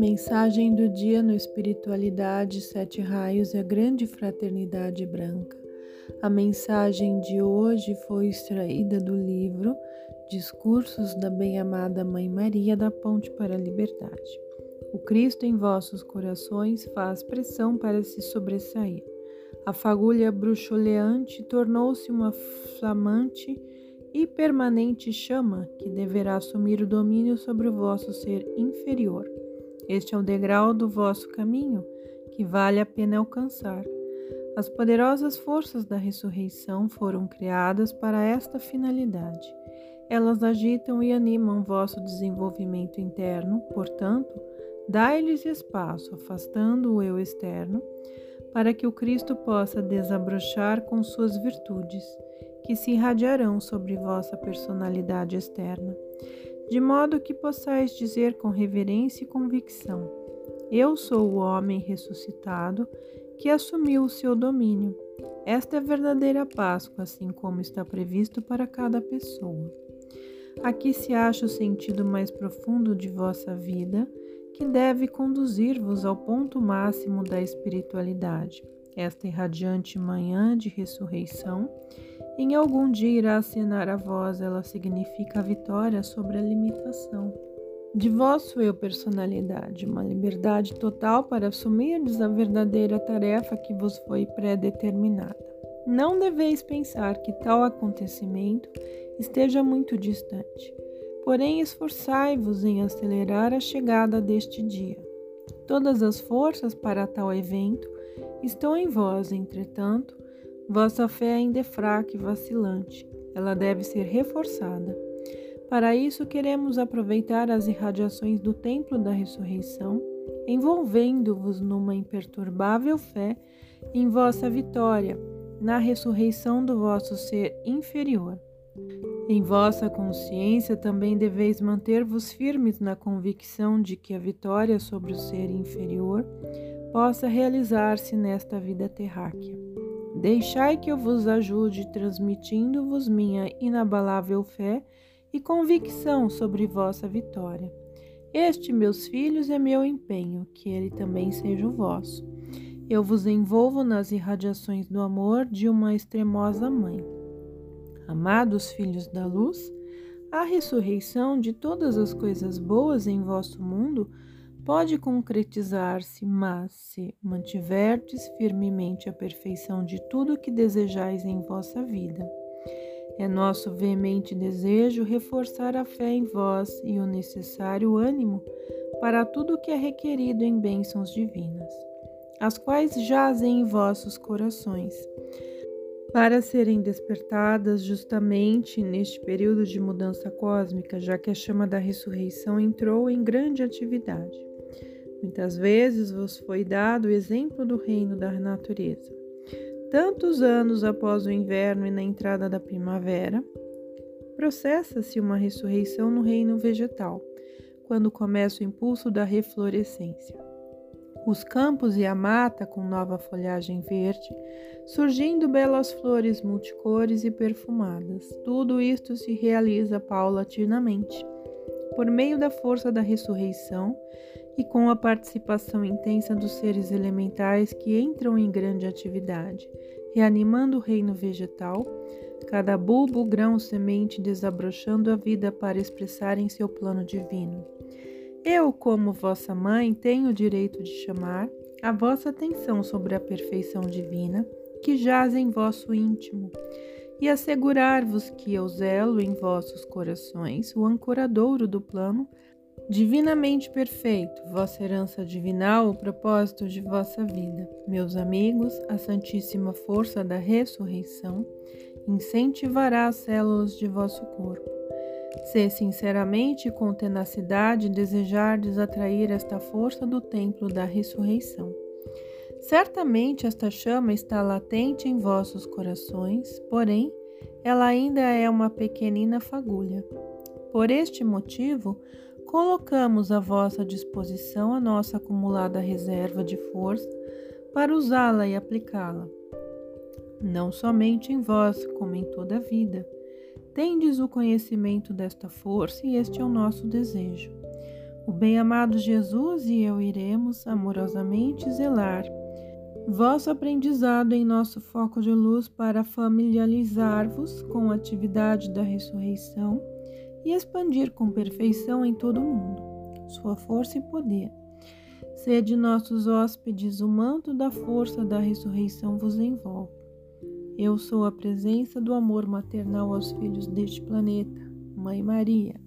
Mensagem do dia no Espiritualidade, Sete Raios e a Grande Fraternidade Branca. A mensagem de hoje foi extraída do livro Discursos da Bem-Amada Mãe Maria da Ponte para a Liberdade. O Cristo em vossos corações faz pressão para se sobressair. A fagulha bruxuleante tornou-se uma flamante e permanente chama que deverá assumir o domínio sobre o vosso ser inferior. Este é o degrau do vosso caminho que vale a pena alcançar. As poderosas forças da ressurreição foram criadas para esta finalidade. Elas agitam e animam vosso desenvolvimento interno, portanto, dai-lhes espaço, afastando o eu externo, para que o Cristo possa desabrochar com suas virtudes, que se irradiarão sobre vossa personalidade externa de modo que possais dizer com reverência e convicção: Eu sou o homem ressuscitado que assumiu o seu domínio. Esta é a verdadeira Páscoa, assim como está previsto para cada pessoa. Aqui se acha o sentido mais profundo de vossa vida, que deve conduzir-vos ao ponto máximo da espiritualidade. Esta irradiante manhã de ressurreição em algum dia irá acenar a voz, ela significa a vitória sobre a limitação. De vosso eu personalidade, uma liberdade total para assumirdes a verdadeira tarefa que vos foi predeterminada. Não deveis pensar que tal acontecimento esteja muito distante, porém esforçai-vos em acelerar a chegada deste dia. Todas as forças para tal evento estão em vós, entretanto, Vossa fé ainda é fraca e vacilante. Ela deve ser reforçada. Para isso, queremos aproveitar as irradiações do templo da ressurreição, envolvendo-vos numa imperturbável fé em vossa vitória, na ressurreição do vosso ser inferior. Em vossa consciência também deveis manter-vos firmes na convicção de que a vitória sobre o ser inferior possa realizar-se nesta vida terráquea. Deixai que eu vos ajude, transmitindo-vos minha inabalável fé e convicção sobre vossa vitória. Este, meus filhos, é meu empenho, que ele também seja o vosso. Eu vos envolvo nas irradiações do amor de uma extremosa mãe. Amados filhos da luz, a ressurreição de todas as coisas boas em vosso mundo pode concretizar-se, mas se mantiverdes firmemente a perfeição de tudo o que desejais em vossa vida. É nosso veemente desejo reforçar a fé em vós e o necessário ânimo para tudo o que é requerido em bênçãos divinas, as quais jazem em vossos corações, para serem despertadas justamente neste período de mudança cósmica, já que a chama da ressurreição entrou em grande atividade. Muitas vezes vos foi dado o exemplo do reino da natureza. Tantos anos após o inverno e na entrada da primavera, processa-se uma ressurreição no reino vegetal, quando começa o impulso da reflorescência. Os campos e a mata com nova folhagem verde, surgindo belas flores multicores e perfumadas. Tudo isto se realiza paulatinamente, por meio da força da ressurreição e com a participação intensa dos seres elementais que entram em grande atividade, reanimando o reino vegetal, cada bulbo, grão, semente desabrochando a vida para expressar em seu plano divino. Eu, como vossa mãe, tenho o direito de chamar a vossa atenção sobre a perfeição divina que jaz em vosso íntimo e assegurar-vos que eu zelo em vossos corações o ancoradouro do plano Divinamente perfeito, vossa herança divinal, o propósito de vossa vida. Meus amigos, a Santíssima Força da Ressurreição incentivará as células de vosso corpo. Se sinceramente e com tenacidade desejardes atrair esta força do templo da ressurreição. Certamente esta chama está latente em vossos corações, porém, ela ainda é uma pequenina fagulha. Por este motivo, colocamos à vossa disposição a nossa acumulada reserva de força para usá-la e aplicá-la. Não somente em vós, como em toda a vida. Tendes o conhecimento desta força e este é o nosso desejo. O bem-amado Jesus e eu iremos amorosamente zelar vosso aprendizado em nosso foco de luz para familiarizar-vos com a atividade da ressurreição e expandir com perfeição em todo o mundo sua força e poder. Sede nossos hóspedes, o manto da força da ressurreição vos envolve. Eu sou a presença do amor maternal aos filhos deste planeta, Mãe Maria.